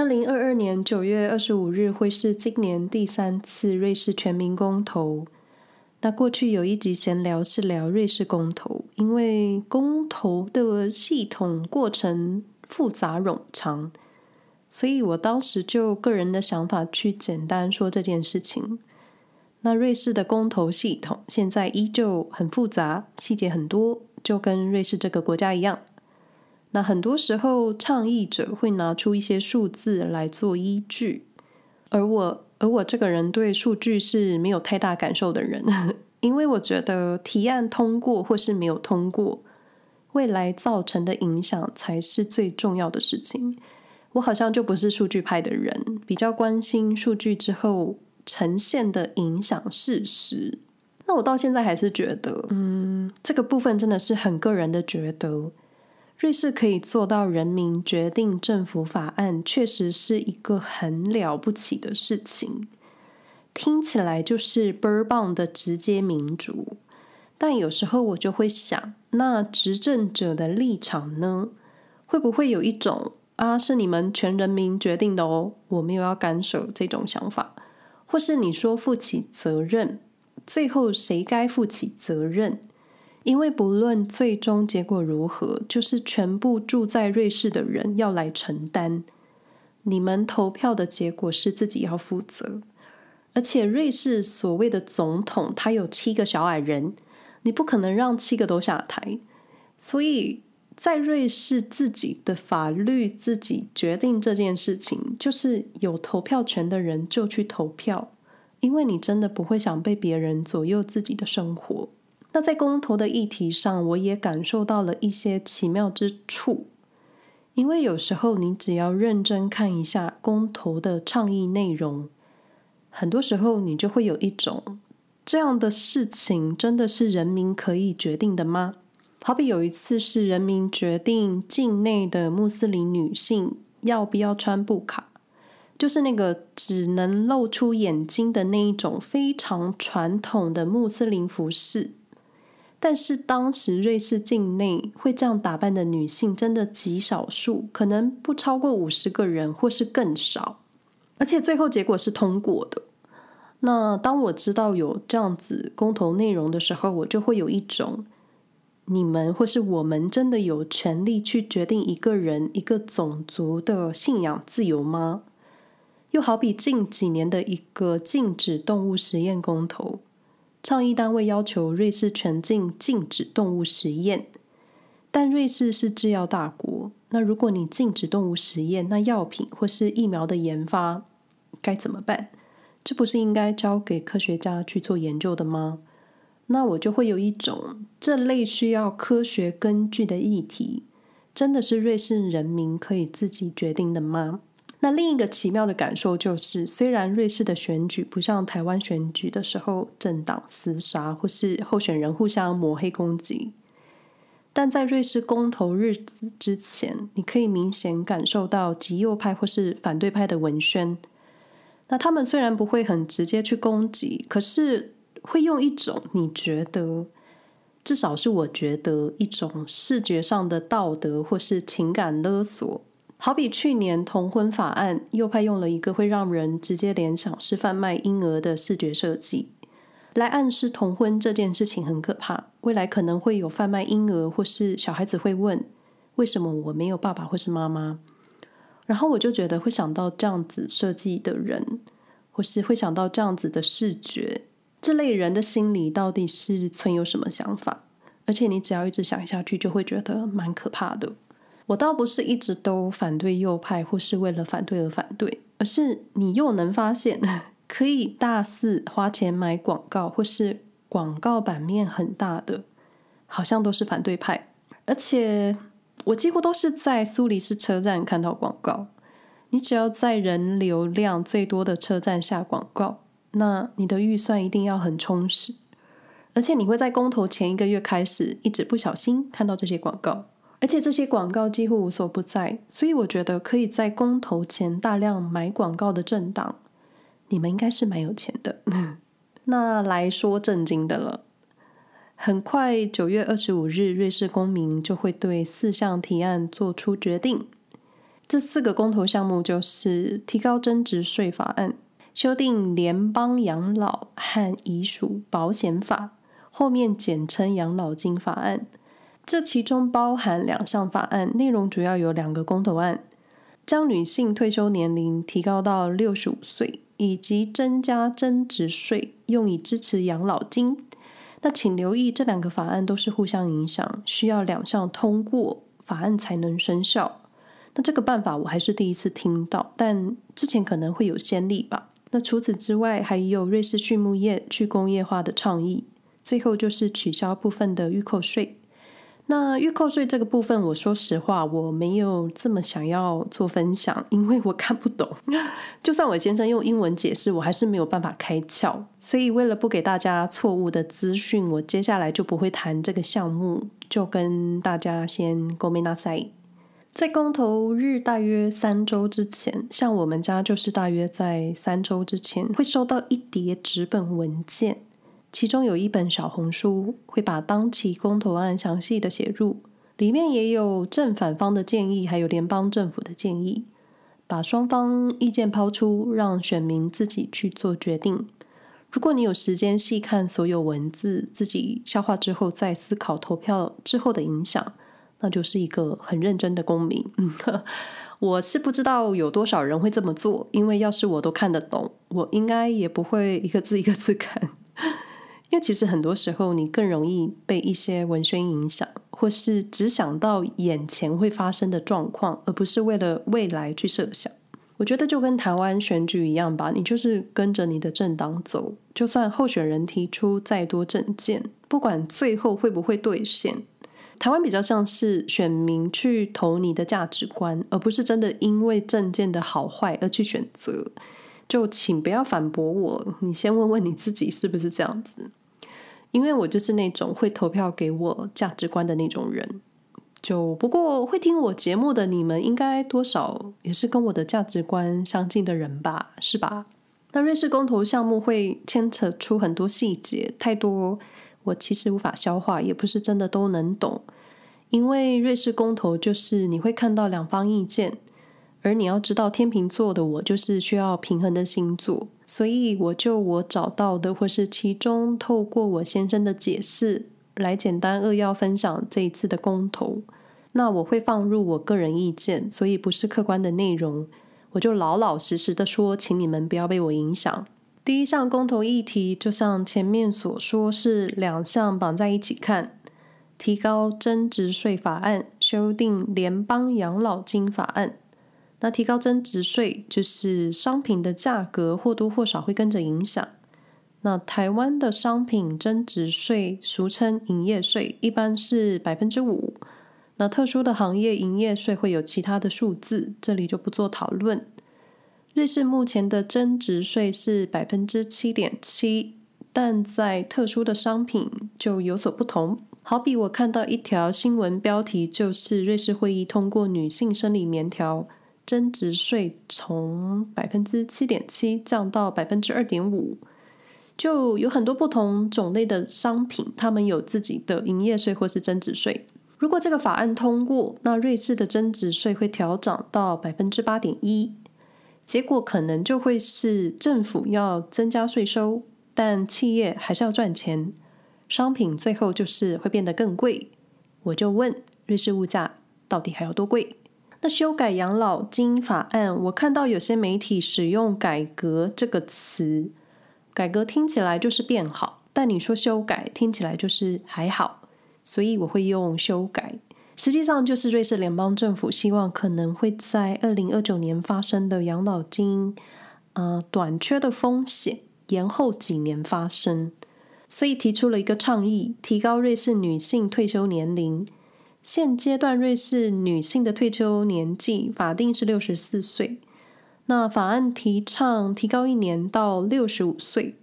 二零二二年九月二十五日会是今年第三次瑞士全民公投。那过去有一集闲聊是聊瑞士公投，因为公投的系统过程复杂冗长，所以我当时就个人的想法去简单说这件事情。那瑞士的公投系统现在依旧很复杂，细节很多，就跟瑞士这个国家一样。那很多时候，倡议者会拿出一些数字来做依据，而我，而我这个人对数据是没有太大感受的人，因为我觉得提案通过或是没有通过，未来造成的影响才是最重要的事情。我好像就不是数据派的人，比较关心数据之后呈现的影响事实。那我到现在还是觉得，嗯，这个部分真的是很个人的觉得。瑞士可以做到人民决定政府法案，确实是一个很了不起的事情。听起来就是倍儿棒的直接民主，但有时候我就会想，那执政者的立场呢？会不会有一种啊，是你们全人民决定的哦，我没有要干涉这种想法，或是你说负起责任，最后谁该负起责任？因为不论最终结果如何，就是全部住在瑞士的人要来承担。你们投票的结果是自己要负责，而且瑞士所谓的总统，他有七个小矮人，你不可能让七个都下台。所以在瑞士自己的法律自己决定这件事情，就是有投票权的人就去投票，因为你真的不会想被别人左右自己的生活。那在公投的议题上，我也感受到了一些奇妙之处。因为有时候你只要认真看一下公投的倡议内容，很多时候你就会有一种这样的事情真的是人民可以决定的吗？好比有一次是人民决定境内的穆斯林女性要不要穿布卡，就是那个只能露出眼睛的那一种非常传统的穆斯林服饰。但是当时瑞士境内会这样打扮的女性真的极少数，可能不超过五十个人，或是更少。而且最后结果是通过的。那当我知道有这样子公投内容的时候，我就会有一种：你们或是我们真的有权利去决定一个人、一个种族的信仰自由吗？又好比近几年的一个禁止动物实验公投。倡议单位要求瑞士全境禁止动物实验，但瑞士是制药大国。那如果你禁止动物实验，那药品或是疫苗的研发该怎么办？这不是应该交给科学家去做研究的吗？那我就会有一种这类需要科学根据的议题，真的是瑞士人民可以自己决定的吗？那另一个奇妙的感受就是，虽然瑞士的选举不像台湾选举的时候政党厮杀或是候选人互相抹黑攻击，但在瑞士公投日子之前，你可以明显感受到极右派或是反对派的文宣。那他们虽然不会很直接去攻击，可是会用一种你觉得，至少是我觉得一种视觉上的道德或是情感勒索。好比去年同婚法案，右派用了一个会让人直接联想是贩卖婴儿的视觉设计，来暗示同婚这件事情很可怕，未来可能会有贩卖婴儿，或是小孩子会问为什么我没有爸爸或是妈妈，然后我就觉得会想到这样子设计的人，或是会想到这样子的视觉，这类人的心里到底是存有什么想法？而且你只要一直想下去，就会觉得蛮可怕的。我倒不是一直都反对右派，或是为了反对而反对，而是你又能发现，可以大肆花钱买广告，或是广告版面很大的，好像都是反对派。而且我几乎都是在苏黎世车站看到广告。你只要在人流量最多的车站下广告，那你的预算一定要很充实，而且你会在公投前一个月开始，一直不小心看到这些广告。而且这些广告几乎无所不在，所以我觉得可以在公投前大量买广告的政党，你们应该是蛮有钱的。那来说正经的了，很快九月二十五日，瑞士公民就会对四项提案做出决定。这四个公投项目就是提高增值税法案、修订联邦养老和遗属保险法，后面简称养老金法案。这其中包含两项法案，内容主要有两个公投案：将女性退休年龄提高到六十五岁，以及增加增值税用以支持养老金。那请留意，这两个法案都是互相影响，需要两项通过，法案才能生效。那这个办法我还是第一次听到，但之前可能会有先例吧。那除此之外，还有瑞士畜牧业去工业化的倡议，最后就是取消部分的预扣税。那预扣税这个部分，我说实话，我没有这么想要做分享，因为我看不懂。就算我先生用英文解释，我还是没有办法开窍。所以为了不给大家错误的资讯，我接下来就不会谈这个项目，就跟大家先ごめんなさい。在公投日大约三周之前，像我们家就是大约在三周之前会收到一叠纸本文件， 其中有一本小红书，会把当期公投案详细的写入，里面也有正反方的建议，还有联邦政府的建议，把双方意见抛出，让选民自己去做决定。如果你有时间细看所有文字，自己消化之后再思考投票之后的影响。那就是一个很认真的公民。我是不知道有多少人会这么做，因为要是我都看得懂，我应该也不会一个字一个字看。因为其实很多时候，你更容易被一些文宣影响，或是只想到眼前会发生的状况，而不是为了未来去设想。我觉得就跟台湾选举一样吧，你就是跟着你的政党走，就算候选人提出再多政见，不管最后会不会兑现。台湾比较像是选民去投你的价值观，而不是真的因为政见的好坏而去选择。就请不要反驳我，你先问问你自己是不是这样子？因为我就是那种会投票给我价值观的那种人。就不过会听我节目的你们，应该多少也是跟我的价值观相近的人吧？是吧？那瑞士公投项目会牵扯出很多细节，太多。我其实无法消化，也不是真的都能懂，因为瑞士公投就是你会看到两方意见，而你要知道天秤座的我就是需要平衡的星座，所以我就我找到的或是其中透过我先生的解释来简单扼要分享这一次的公投，那我会放入我个人意见，所以不是客观的内容，我就老老实实的说，请你们不要被我影响。第一项公投议题，就像前面所说，是两项绑在一起看：提高增值税法案、修订联邦养老金法案。那提高增值税，就是商品的价格或多或少会跟着影响。那台湾的商品增值税，俗称营业税，一般是百分之五。那特殊的行业营业税会有其他的数字，这里就不做讨论。瑞士目前的增值税是百分之七点七，但在特殊的商品就有所不同。好比我看到一条新闻标题，就是瑞士会议通过女性生理棉条增值税从百分之七点七降到百分之二点五，就有很多不同种类的商品，他们有自己的营业税或是增值税。如果这个法案通过，那瑞士的增值税会调涨到百分之八点一。结果可能就会是政府要增加税收，但企业还是要赚钱，商品最后就是会变得更贵。我就问，瑞士物价到底还要多贵？那修改养老金法案，我看到有些媒体使用“改革”这个词，改革听起来就是变好，但你说修改听起来就是还好，所以我会用修改。实际上就是瑞士联邦政府希望可能会在二零二九年发生的养老金呃短缺的风险延后几年发生，所以提出了一个倡议，提高瑞士女性退休年龄。现阶段瑞士女性的退休年纪法定是六十四岁，那法案提倡提高一年到六十五岁。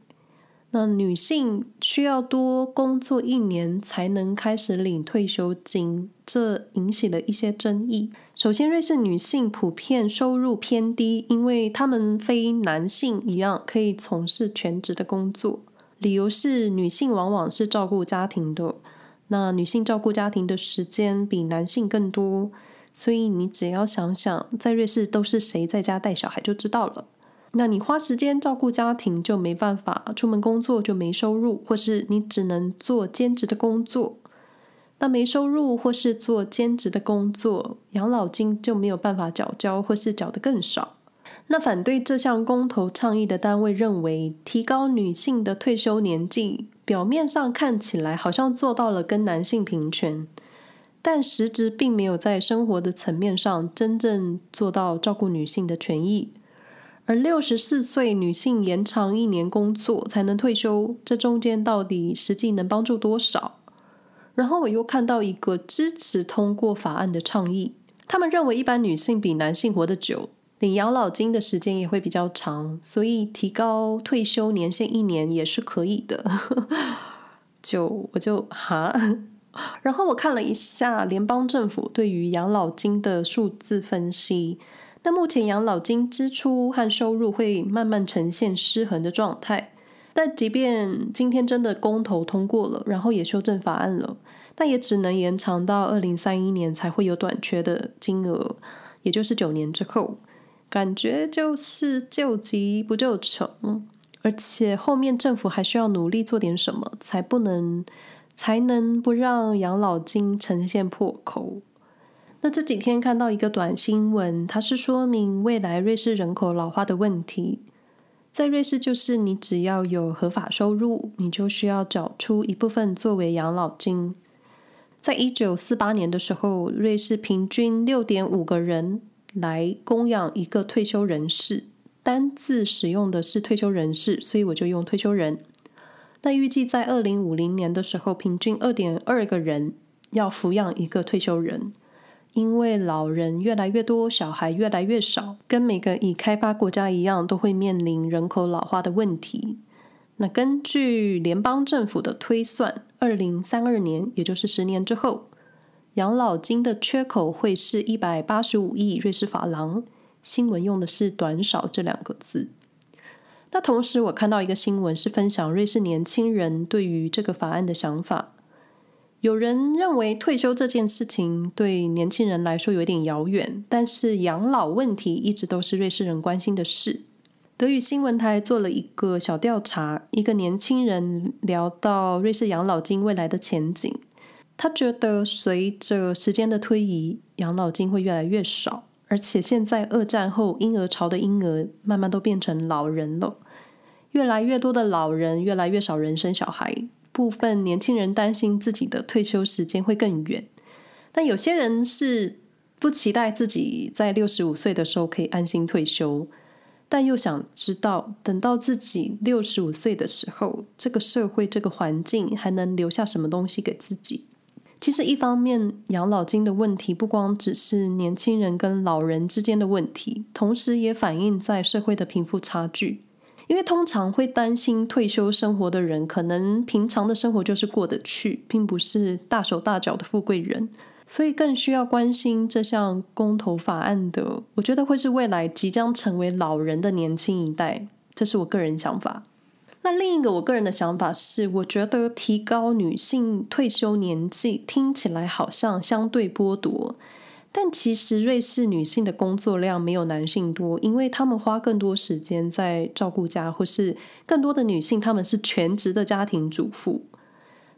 那女性需要多工作一年才能开始领退休金，这引起了一些争议。首先，瑞士女性普遍收入偏低，因为她们非男性一样可以从事全职的工作。理由是女性往往是照顾家庭的，那女性照顾家庭的时间比男性更多，所以你只要想想，在瑞士都是谁在家带小孩就知道了。那你花时间照顾家庭就没办法出门工作，就没收入，或是你只能做兼职的工作。那没收入或是做兼职的工作，养老金就没有办法缴交，或是缴得更少。那反对这项公投倡议的单位认为，提高女性的退休年纪，表面上看起来好像做到了跟男性平权，但实质并没有在生活的层面上真正做到照顾女性的权益。而六十四岁女性延长一年工作才能退休，这中间到底实际能帮助多少？然后我又看到一个支持通过法案的倡议，他们认为一般女性比男性活得久。领养老金的时间也会比较长，所以提高退休年限一年也是可以的。就我就哈，然后我看了一下联邦政府对于养老金的数字分析，那目前养老金支出和收入会慢慢呈现失衡的状态。但即便今天真的公投通过了，然后也修正法案了，但也只能延长到二零三一年才会有短缺的金额，也就是九年之后。感觉就是救急不救穷，而且后面政府还需要努力做点什么，才不能才能不让养老金呈现破口。那这几天看到一个短新闻，它是说明未来瑞士人口老化的问题。在瑞士，就是你只要有合法收入，你就需要缴出一部分作为养老金。在一九四八年的时候，瑞士平均六点五个人。来供养一个退休人士，单字使用的是退休人士，所以我就用退休人。那预计在二零五零年的时候，平均二点二个人要抚养一个退休人，因为老人越来越多，小孩越来越少，跟每个已开发国家一样，都会面临人口老化的问题。那根据联邦政府的推算，二零三二年，也就是十年之后。养老金的缺口会是一百八十五亿瑞士法郎。新闻用的是“短少”这两个字。那同时，我看到一个新闻是分享瑞士年轻人对于这个法案的想法。有人认为退休这件事情对年轻人来说有点遥远，但是养老问题一直都是瑞士人关心的事。德语新闻台做了一个小调查，一个年轻人聊到瑞士养老金未来的前景。他觉得随着时间的推移，养老金会越来越少，而且现在二战后婴儿潮的婴儿慢慢都变成老人了，越来越多的老人，越来越少人生小孩。部分年轻人担心自己的退休时间会更远，但有些人是不期待自己在六十五岁的时候可以安心退休，但又想知道等到自己六十五岁的时候，这个社会、这个环境还能留下什么东西给自己。其实，一方面，养老金的问题不光只是年轻人跟老人之间的问题，同时也反映在社会的贫富差距。因为通常会担心退休生活的人，可能平常的生活就是过得去，并不是大手大脚的富贵人，所以更需要关心这项公投法案的。我觉得会是未来即将成为老人的年轻一代，这是我个人想法。那另一个我个人的想法是，我觉得提高女性退休年纪听起来好像相对剥夺，但其实瑞士女性的工作量没有男性多，因为她们花更多时间在照顾家，或是更多的女性她们是全职的家庭主妇。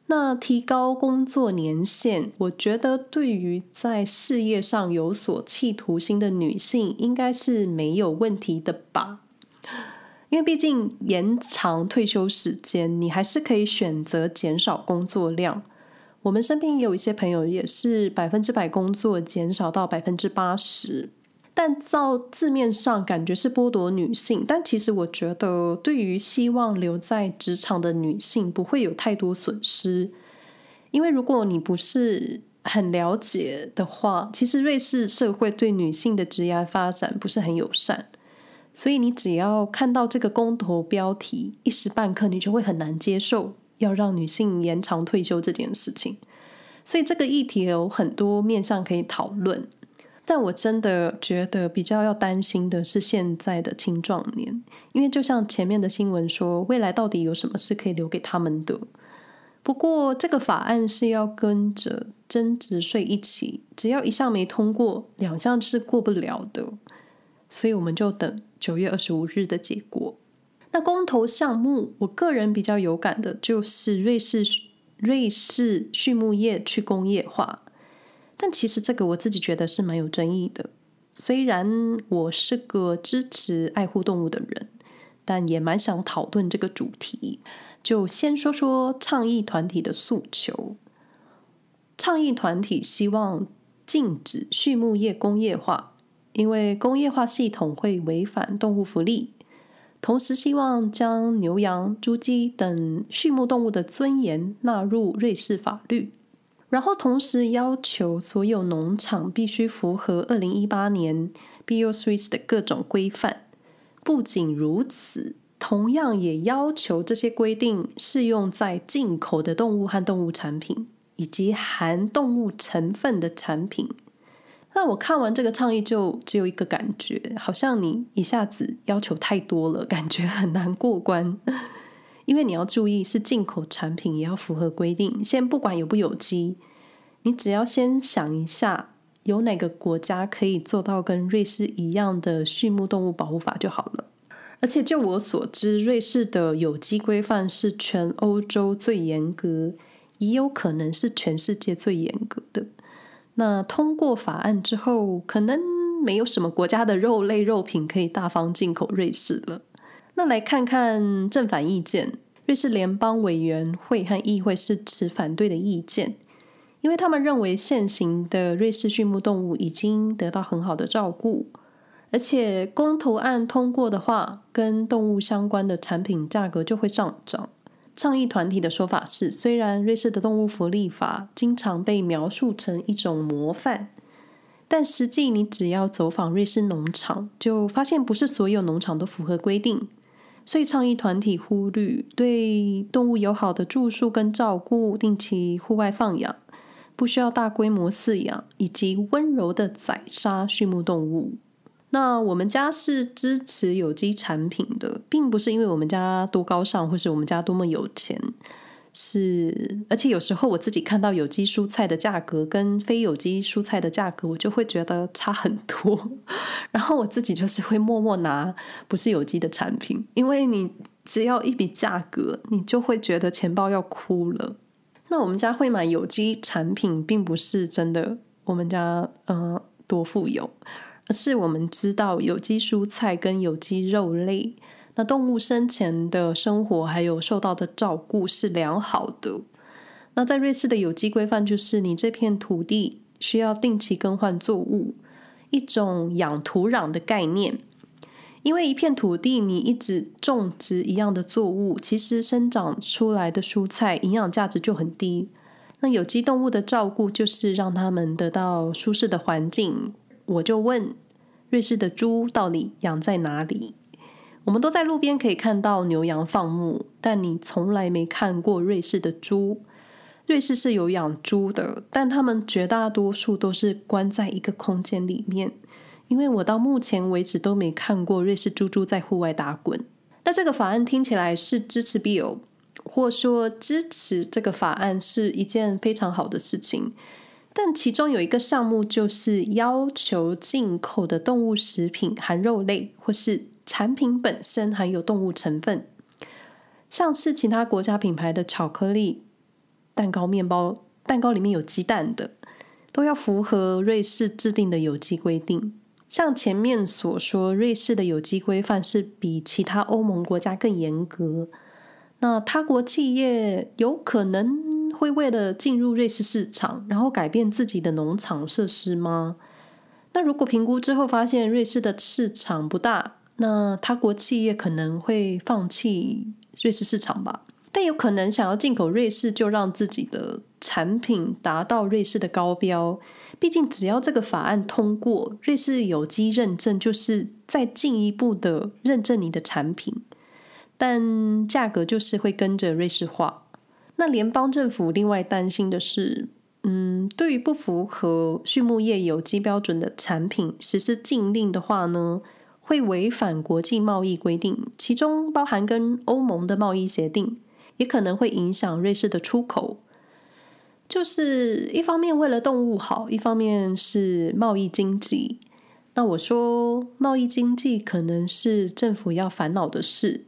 那提高工作年限，我觉得对于在事业上有所企图心的女性，应该是没有问题的吧。因为毕竟延长退休时间，你还是可以选择减少工作量。我们身边也有一些朋友也是百分之百工作减少到百分之八十，但照字面上感觉是剥夺女性，但其实我觉得对于希望留在职场的女性不会有太多损失。因为如果你不是很了解的话，其实瑞士社会对女性的职业发展不是很友善。所以你只要看到这个公投标题，一时半刻你就会很难接受要让女性延长退休这件事情。所以这个议题有很多面向可以讨论，但我真的觉得比较要担心的是现在的青壮年，因为就像前面的新闻说，未来到底有什么是可以留给他们的？不过这个法案是要跟着增值税一起，只要一项没通过，两项是过不了的。所以我们就等九月二十五日的结果。那公投项目，我个人比较有感的就是瑞士瑞士畜牧业去工业化，但其实这个我自己觉得是蛮有争议的。虽然我是个支持爱护动物的人，但也蛮想讨论这个主题。就先说说倡议团体的诉求。倡议团体希望禁止畜牧业工业化，因为工业化系统会违反动物福利。同时，希望将牛羊、猪鸡等畜牧动物的尊严纳入瑞士法律。然后同时要求所有农场必须符合二零一八年 Bio-Suisse 的各种规范。不仅如此，同样也要求这些规定适用在进口的动物和动物产品，以及含动物成分的产品。那我看完这个倡议，就只有一个感觉，好像你一下子要求太多了，感觉很难过关。因为你要注意，是进口产品也要符合规定。先不管有不有机，你只要先想一下，有哪个国家可以做到跟瑞士一样的畜牧动物保护法就好了。而且就我所知，瑞士的有机规范是全欧洲最严格，也有可能是全世界最严格的。那通过法案之后，可能没有什么国家的肉类肉品可以大方进口瑞士了。那来看看正反意见，瑞士联邦委员会和议会是持反对的意见，因为他们认为现行的瑞士畜牧动物已经得到很好的照顾，而且公投案通过的话，跟动物相关的产品价格就会上涨。倡议团体的说法是，虽然瑞士的动物福利法经常被描述成一种模范，但实际你只要走访瑞士农场，就发现不是所有农场都符合规定。所以，倡议团体呼吁对动物友好的住宿跟照顾，定期户外放养，不需要大规模饲养，以及温柔的宰杀畜牧动物。那我们家是支持有机产品的，并不是因为我们家多高尚，或是我们家多么有钱。是，而且有时候我自己看到有机蔬菜的价格跟非有机蔬菜的价格，我就会觉得差很多。然后我自己就是会默默拿不是有机的产品，因为你只要一笔价格，你就会觉得钱包要哭了。那我们家会买有机产品，并不是真的我们家呃多富有，而是我们知道有机蔬菜跟有机肉类。那动物生前的生活还有受到的照顾是良好的。那在瑞士的有机规范就是，你这片土地需要定期更换作物，一种养土壤的概念。因为一片土地你一直种植一样的作物，其实生长出来的蔬菜营养价值就很低。那有机动物的照顾就是让他们得到舒适的环境。我就问，瑞士的猪到底养在哪里？我们都在路边可以看到牛羊放牧，但你从来没看过瑞士的猪。瑞士是有养猪的，但他们绝大多数都是关在一个空间里面。因为我到目前为止都没看过瑞士猪猪在户外打滚。那这个法案听起来是支持 Bill，或说支持这个法案是一件非常好的事情。但其中有一个项目就是要求进口的动物食品含肉类，或是产品本身含有动物成分，像是其他国家品牌的巧克力、蛋糕、面包、蛋糕里面有鸡蛋的，都要符合瑞士制定的有机规定。像前面所说，瑞士的有机规范是比其他欧盟国家更严格。那他国企业有可能会为了进入瑞士市场，然后改变自己的农场设施吗？那如果评估之后发现瑞士的市场不大，那他国企业可能会放弃瑞士市场吧，但有可能想要进口瑞士，就让自己的产品达到瑞士的高标。毕竟，只要这个法案通过，瑞士有机认证就是再进一步的认证你的产品，但价格就是会跟着瑞士化。那联邦政府另外担心的是，嗯，对于不符合畜牧业有机标准的产品实施禁令的话呢，会违反国际贸易规定，其中包含跟欧盟的贸易协定，也可能会影响瑞士的出口。就是一方面为了动物好，一方面是贸易经济。那我说贸易经济可能是政府要烦恼的事，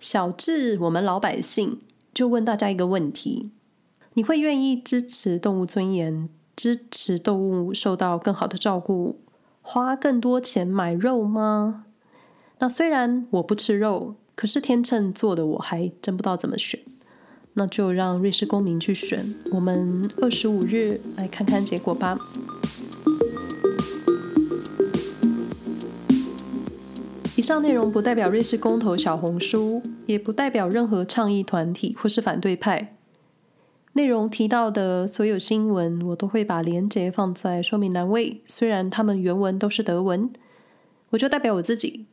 小至我们老百姓，就问大家一个问题：你会愿意支持动物尊严，支持动物受到更好的照顾，花更多钱买肉吗？那虽然我不吃肉，可是天秤座的我还真不知道怎么选。那就让瑞士公民去选，我们二十五日来看看结果吧。以上内容不代表瑞士公投小红书，也不代表任何倡议团体或是反对派。内容提到的所有新闻，我都会把连结放在说明栏位，虽然他们原文都是德文，我就代表我自己。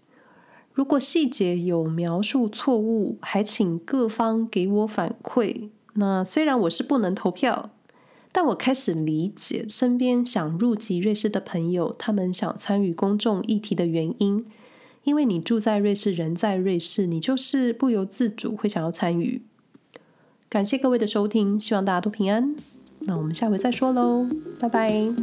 如果细节有描述错误，还请各方给我反馈。那虽然我是不能投票，但我开始理解身边想入籍瑞士的朋友，他们想参与公众议题的原因。因为你住在瑞士，人在瑞士，你就是不由自主会想要参与。感谢各位的收听，希望大家都平安。那我们下回再说喽，拜拜。